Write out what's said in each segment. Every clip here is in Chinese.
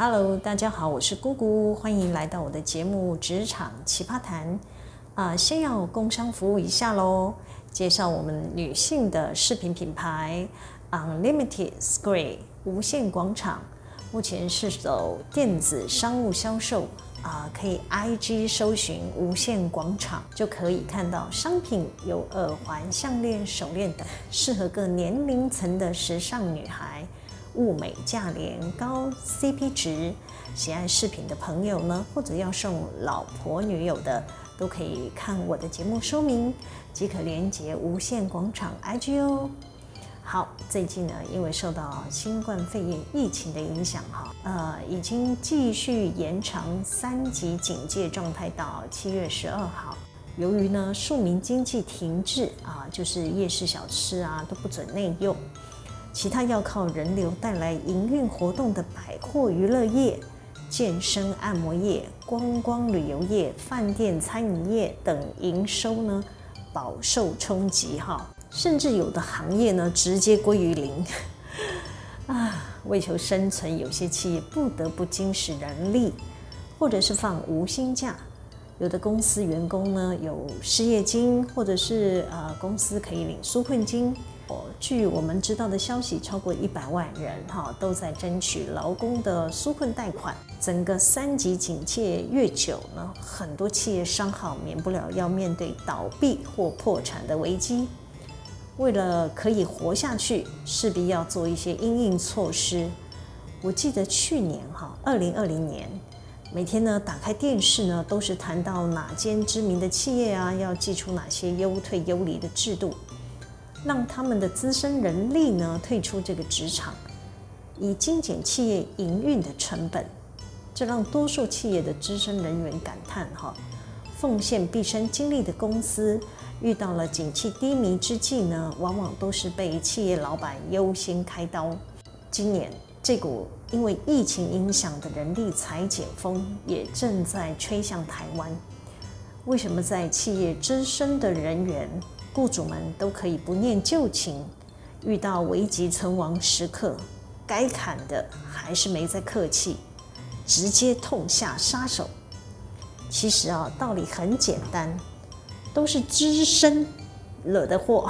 Hello，大家好，我是姑姑，欢迎来到我的节目《职场奇葩谈》啊、先要工商服务一下喽，介绍我们女性的饰品品牌 Unlimited Square 无限广场，目前是走电子商务销售啊、可以 IG 搜寻无限广场就可以看到商品，有耳环、项链、手链等，适合各年龄层的时尚女孩。物美价廉、高 CP 值，喜爱饰品的朋友呢，或者要送老婆女友的，都可以看我的节目说明，即可连接无限广场 IG 哦。好，最近呢，因为受到新冠肺炎疫情的影响，哈，呃，已经继续延长三级警戒状态到七月十二号。由于呢，庶民经济停滞啊，就是夜市小吃啊都不准内用。其他要靠人流带来营运活动的百货娱乐业、健身按摩业、观光旅游业、饭店餐饮业等营收呢，饱受冲击哈，甚至有的行业呢直接归于零 啊！为求生存，有些企业不得不精使人力，或者是放无薪假。有的公司员工呢有失业金，或者是呃公司可以领纾困金。据我们知道的消息，超过一百万人哈都在争取劳工的纾困贷款。整个三级警戒越久呢，很多企业商号免不了要面对倒闭或破产的危机。为了可以活下去，势必要做一些因应措施。我记得去年哈，二零二零年，每天呢打开电视呢，都是谈到哪间知名的企业啊，要祭出哪些优退优离的制度。让他们的资深人力呢退出这个职场，以精简企业营运的成本，这让多数企业的资深人员感叹：哈，奉献毕生精力的公司，遇到了景气低迷之际呢，往往都是被企业老板优先开刀。今年这股因为疫情影响的人力裁减风也正在吹向台湾。为什么在企业资深的人员？雇主们都可以不念旧情，遇到危急存亡时刻，该砍的还是没在客气，直接痛下杀手。其实啊，道理很简单，都是资深惹的祸。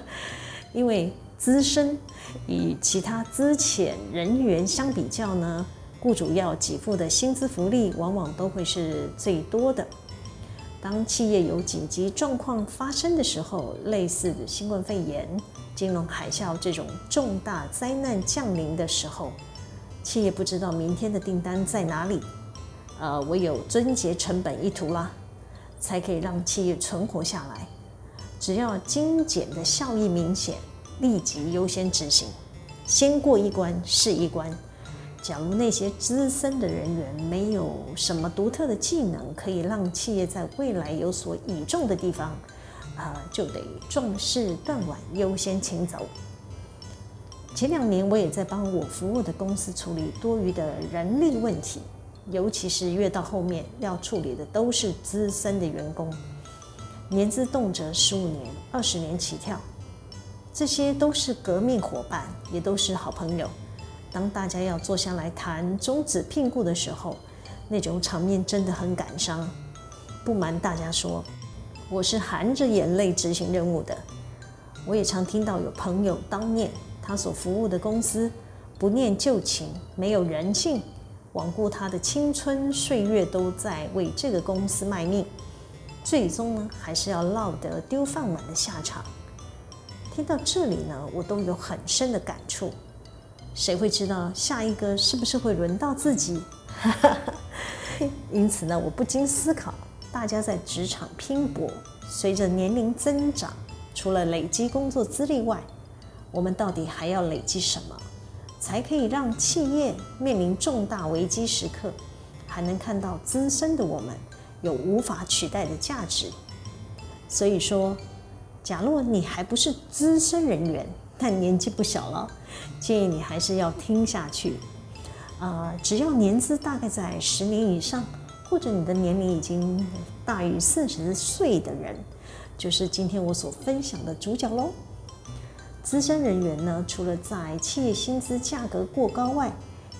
因为资深与其他资浅人员相比较呢，雇主要给付的薪资福利往往都会是最多的。当企业有紧急状况发生的时候，类似的新冠肺炎、金融海啸这种重大灾难降临的时候，企业不知道明天的订单在哪里，呃，唯有遵节成本一图啦，才可以让企业存活下来。只要精简的效益明显，立即优先执行，先过一关是一关。假如那些资深的人员没有什么独特的技能，可以让企业在未来有所倚重的地方，啊、就得壮士断腕，优先请走。前两年我也在帮我服务的公司处理多余的人力问题，尤其是越到后面要处理的都是资深的员工，年资动辄十五年、二十年起跳，这些都是革命伙伴，也都是好朋友。当大家要坐下来谈终止聘雇的时候，那种场面真的很感伤。不瞒大家说，我是含着眼泪执行任务的。我也常听到有朋友当面，他所服务的公司不念旧情，没有人性，罔顾他的青春岁月都在为这个公司卖命，最终呢，还是要落得丢饭碗的下场。听到这里呢，我都有很深的感触。谁会知道下一个是不是会轮到自己？因此呢，我不禁思考：大家在职场拼搏，随着年龄增长，除了累积工作资历外，我们到底还要累积什么，才可以让企业面临重大危机时刻，还能看到资深的我们有无法取代的价值？所以说，假如你还不是资深人员，但年纪不小了，建议你还是要听下去。啊、只要年资大概在十年以上，或者你的年龄已经大于四十岁的人，就是今天我所分享的主角喽。资深人员呢，除了在企业薪资价格过高外，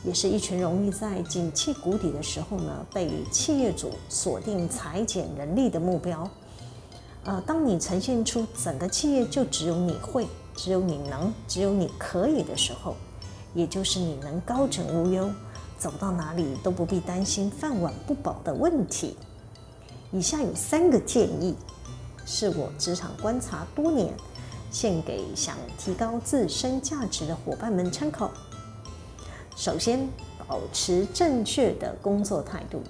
也是一群容易在景气谷底的时候呢，被企业主锁定裁减人力的目标。呃，当你呈现出整个企业就只有你会、只有你能、只有你可以的时候，也就是你能高枕无忧，走到哪里都不必担心饭碗不保的问题。以下有三个建议，是我职场观察多年，献给想提高自身价值的伙伴们参考。首先，保持正确的工作态度。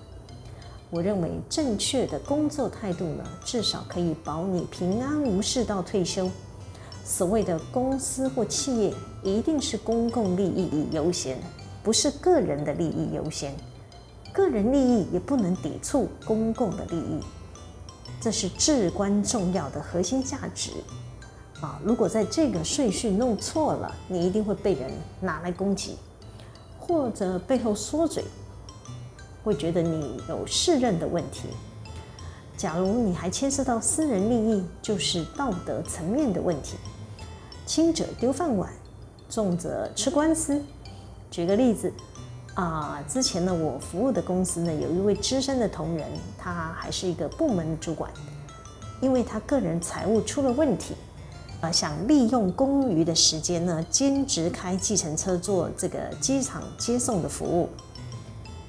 我认为正确的工作态度呢，至少可以保你平安无事到退休。所谓的公司或企业，一定是公共利益优先，不是个人的利益优先。个人利益也不能抵触公共的利益，这是至关重要的核心价值啊！如果在这个顺序弄错了，你一定会被人拿来攻击，或者背后说嘴，会觉得你有适任的问题。假如你还牵涉到私人利益，就是道德层面的问题，轻者丢饭碗，重则吃官司。举个例子。啊，之前呢，我服务的公司呢，有一位资深的同仁，他还是一个部门主管，因为他个人财务出了问题，啊，想利用空余的时间呢，兼职开计程车做这个机场接送的服务。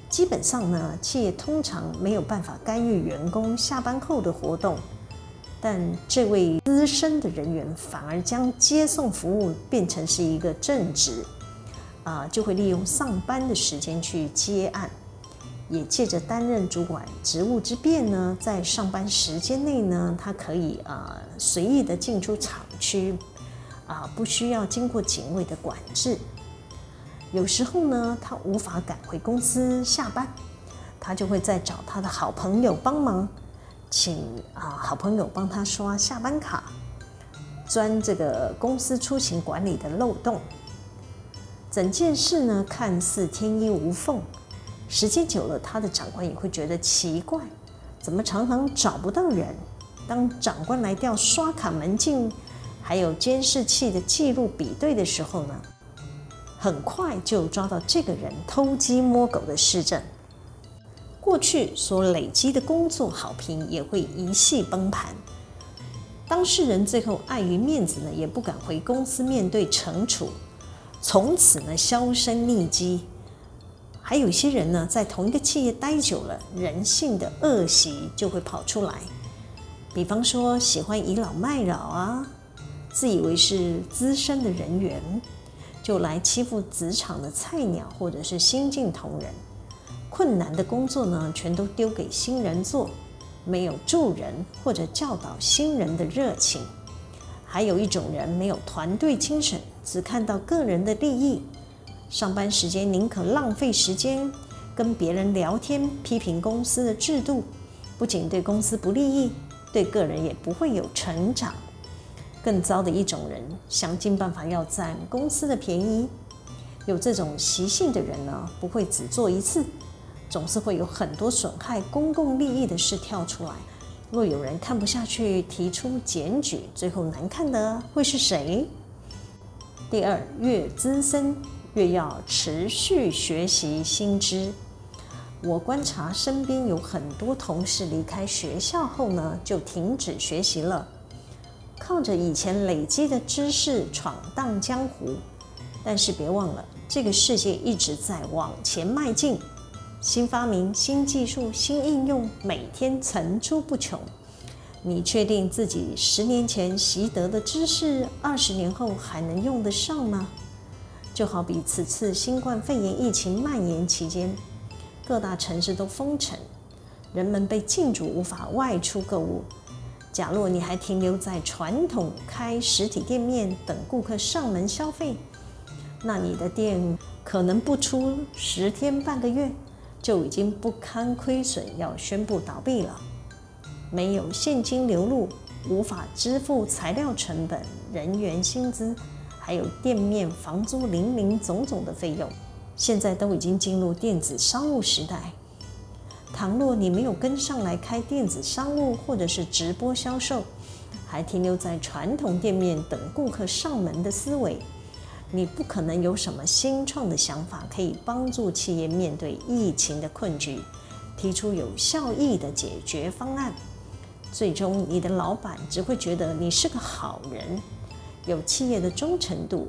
基本上呢，企业通常没有办法干预员工下班后的活动，但这位资深的人员反而将接送服务变成是一个正职。啊，就会利用上班的时间去接案，也借着担任主管职务之便呢，在上班时间内呢，他可以啊随意的进出厂区，啊不需要经过警卫的管制。有时候呢，他无法赶回公司下班，他就会再找他的好朋友帮忙，请啊好朋友帮他刷下班卡，钻这个公司出勤管理的漏洞。整件事呢，看似天衣无缝，时间久了，他的长官也会觉得奇怪，怎么常常找不到人？当长官来调刷卡门禁，还有监视器的记录比对的时候呢，很快就抓到这个人偷鸡摸狗的事证。过去所累积的工作好评也会一夕崩盘，当事人最后碍于面子呢，也不敢回公司面对惩处。从此呢，销声匿迹。还有些人呢，在同一个企业待久了，人性的恶习就会跑出来。比方说，喜欢倚老卖老啊，自以为是资深的人员，就来欺负职场的菜鸟或者是新进同仁。困难的工作呢，全都丢给新人做，没有助人或者教导新人的热情。还有一种人没有团队精神，只看到个人的利益，上班时间宁可浪费时间跟别人聊天，批评公司的制度，不仅对公司不利益，对个人也不会有成长。更糟的一种人，想尽办法要占公司的便宜。有这种习性的人呢，不会只做一次，总是会有很多损害公共利益的事跳出来。若有人看不下去，提出检举，最后难看的会是谁？第二，越资深越要持续学习新知。我观察身边有很多同事离开学校后呢，就停止学习了，靠着以前累积的知识闯荡江湖。但是别忘了，这个世界一直在往前迈进。新发明、新技术、新应用，每天层出不穷。你确定自己十年前习得的知识，二十年后还能用得上吗？就好比此次新冠肺炎疫情蔓延期间，各大城市都封城，人们被禁足，无法外出购物。假若你还停留在传统开实体店面等顾客上门消费，那你的店可能不出十天半个月。就已经不堪亏损，要宣布倒闭了。没有现金流入，无法支付材料成本、人员薪资，还有店面房租，林林总总的费用。现在都已经进入电子商务时代。倘若你没有跟上来开电子商务，或者是直播销售，还停留在传统店面等顾客上门的思维，你不可能有什么新创的想法可以帮助企业面对疫情的困局，提出有效益的解决方案。最终，你的老板只会觉得你是个好人，有企业的忠诚度，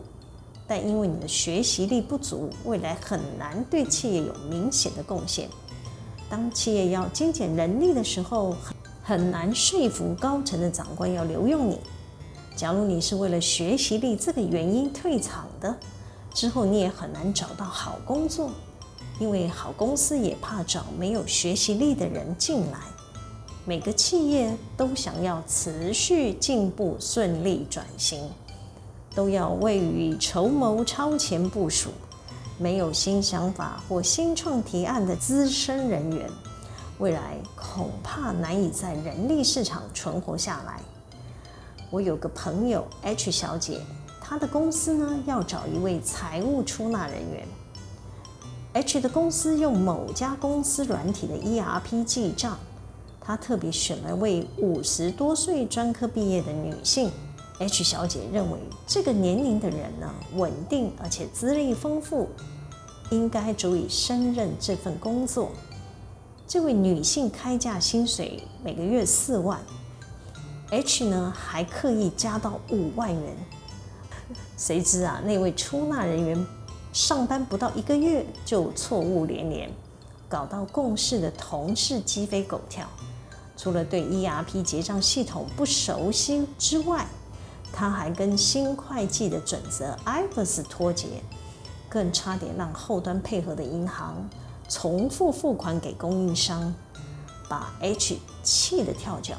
但因为你的学习力不足，未来很难对企业有明显的贡献。当企业要精简人力的时候，很难说服高层的长官要留用你。假如你是为了学习力这个原因退场的，之后你也很难找到好工作，因为好公司也怕找没有学习力的人进来。每个企业都想要持续进步、顺利转型，都要未雨绸缪、超前部署。没有新想法或新创提案的资深人员，未来恐怕难以在人力市场存活下来。我有个朋友 H 小姐，他的公司呢要找一位财务出纳人员。H 的公司用某家公司软体的 ERP 记账，他特别选了位五十多岁专科毕业的女性。H 小姐认为这个年龄的人呢稳定而且资历丰富，应该足以胜任这份工作。这位女性开价薪水每个月四万。H 呢还刻意加到五万元，谁知啊，那位出纳人员上班不到一个月就错误连连，搞到共事的同事鸡飞狗跳。除了对 ERP 结账系统不熟悉之外，他还跟新会计的准则 IFRS 脱节，更差点让后端配合的银行重复付款给供应商，把 H 气得跳脚。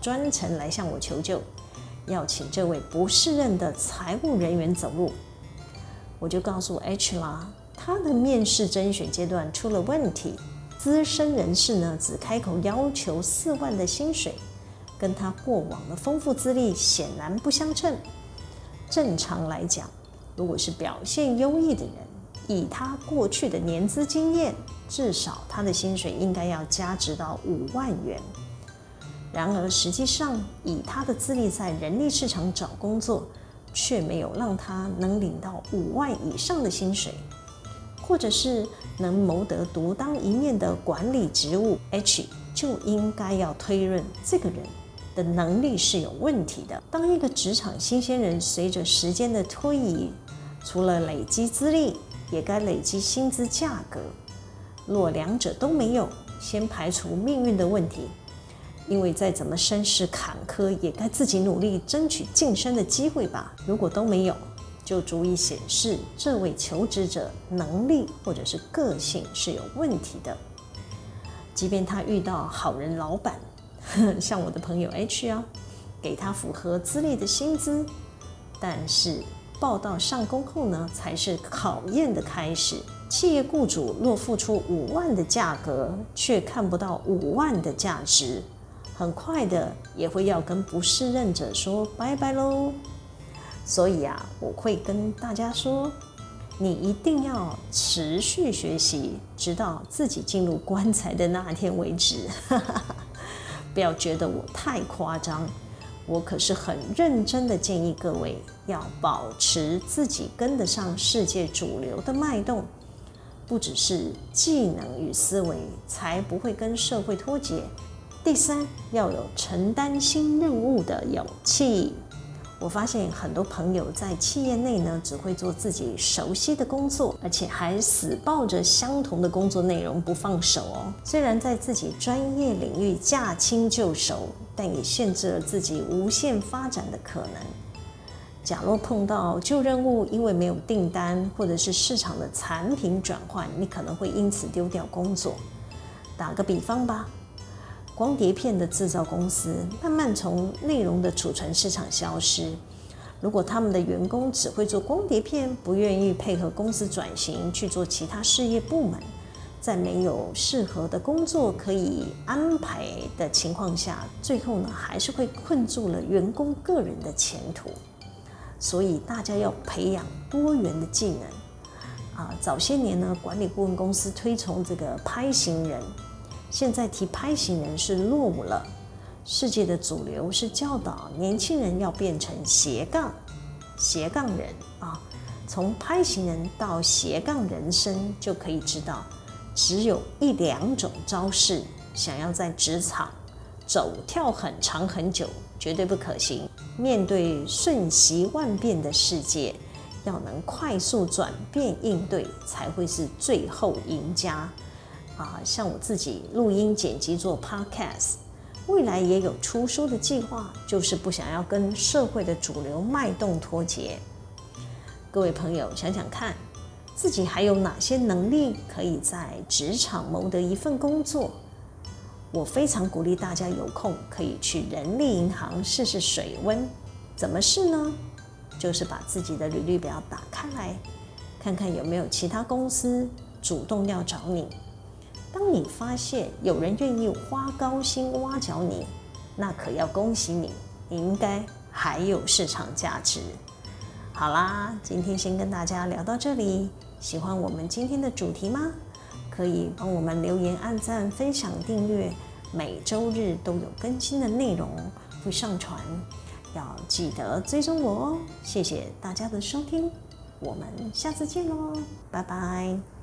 专程来向我求救，要请这位不适任的财务人员走路。我就告诉 H 啦，他的面试甄选阶段出了问题，资深人士呢只开口要求四万的薪水，跟他过往的丰富资历显然不相称。正常来讲，如果是表现优异的人，以他过去的年资经验，至少他的薪水应该要加值到五万元。然而，实际上以他的资历在人力市场找工作，却没有让他能领到五万以上的薪水，或者是能谋得独当一面的管理职务，H 就应该要推论这个人的能力是有问题的。当一个职场新鲜人，随着时间的推移，除了累积资历，也该累积薪资价格。若两者都没有，先排除命运的问题。因为再怎么身世坎坷，也该自己努力争取晋升的机会吧。如果都没有，就足以显示这位求职者能力或者是个性是有问题的。即便他遇到好人老板，像我的朋友 H 啊，给他符合资历的薪资，但是报到上工后呢，才是考验的开始。企业雇主若付出五万的价格，却看不到五万的价值。很快的也会要跟不适任者说拜拜喽，所以啊，我会跟大家说，你一定要持续学习，直到自己进入棺材的那天为止。不要觉得我太夸张，我可是很认真的建议各位要保持自己跟得上世界主流的脉动，不只是技能与思维，才不会跟社会脱节。第三，要有承担新任务的勇气。我发现很多朋友在企业内呢，只会做自己熟悉的工作，而且还死抱着相同的工作内容不放手哦。虽然在自己专业领域驾轻就熟，但也限制了自己无限发展的可能。假若碰到旧任务，因为没有订单，或者是市场的产品转换，你可能会因此丢掉工作。打个比方吧。光碟片的制造公司慢慢从内容的储存市场消失。如果他们的员工只会做光碟片，不愿意配合公司转型去做其他事业部门，在没有适合的工作可以安排的情况下，最后呢还是会困住了员工个人的前途。所以大家要培养多元的技能啊！早些年呢，管理顾问公司推崇这个拍行人。现在提拍型人是落伍了，世界的主流是教导年轻人要变成斜杠斜杠人啊，从拍行人到斜杠人生，就可以知道，只有一两种招式，想要在职场走跳很长很久，绝对不可行。面对瞬息万变的世界，要能快速转变应对，才会是最后赢家。啊，像我自己录音剪辑做 Podcast，未来也有出书的计划，就是不想要跟社会的主流脉动脱节。各位朋友，想想看，自己还有哪些能力可以在职场谋得一份工作？我非常鼓励大家有空可以去人力银行试试水温。怎么试呢？就是把自己的履历表打开来，看看有没有其他公司主动要找你。当你发现有人愿意花高薪挖角你，那可要恭喜你，你应该还有市场价值。好啦，今天先跟大家聊到这里。喜欢我们今天的主题吗？可以帮我们留言、按赞、分享、订阅，每周日都有更新的内容会上传，要记得追踪我哦。谢谢大家的收听，我们下次见喽，拜拜。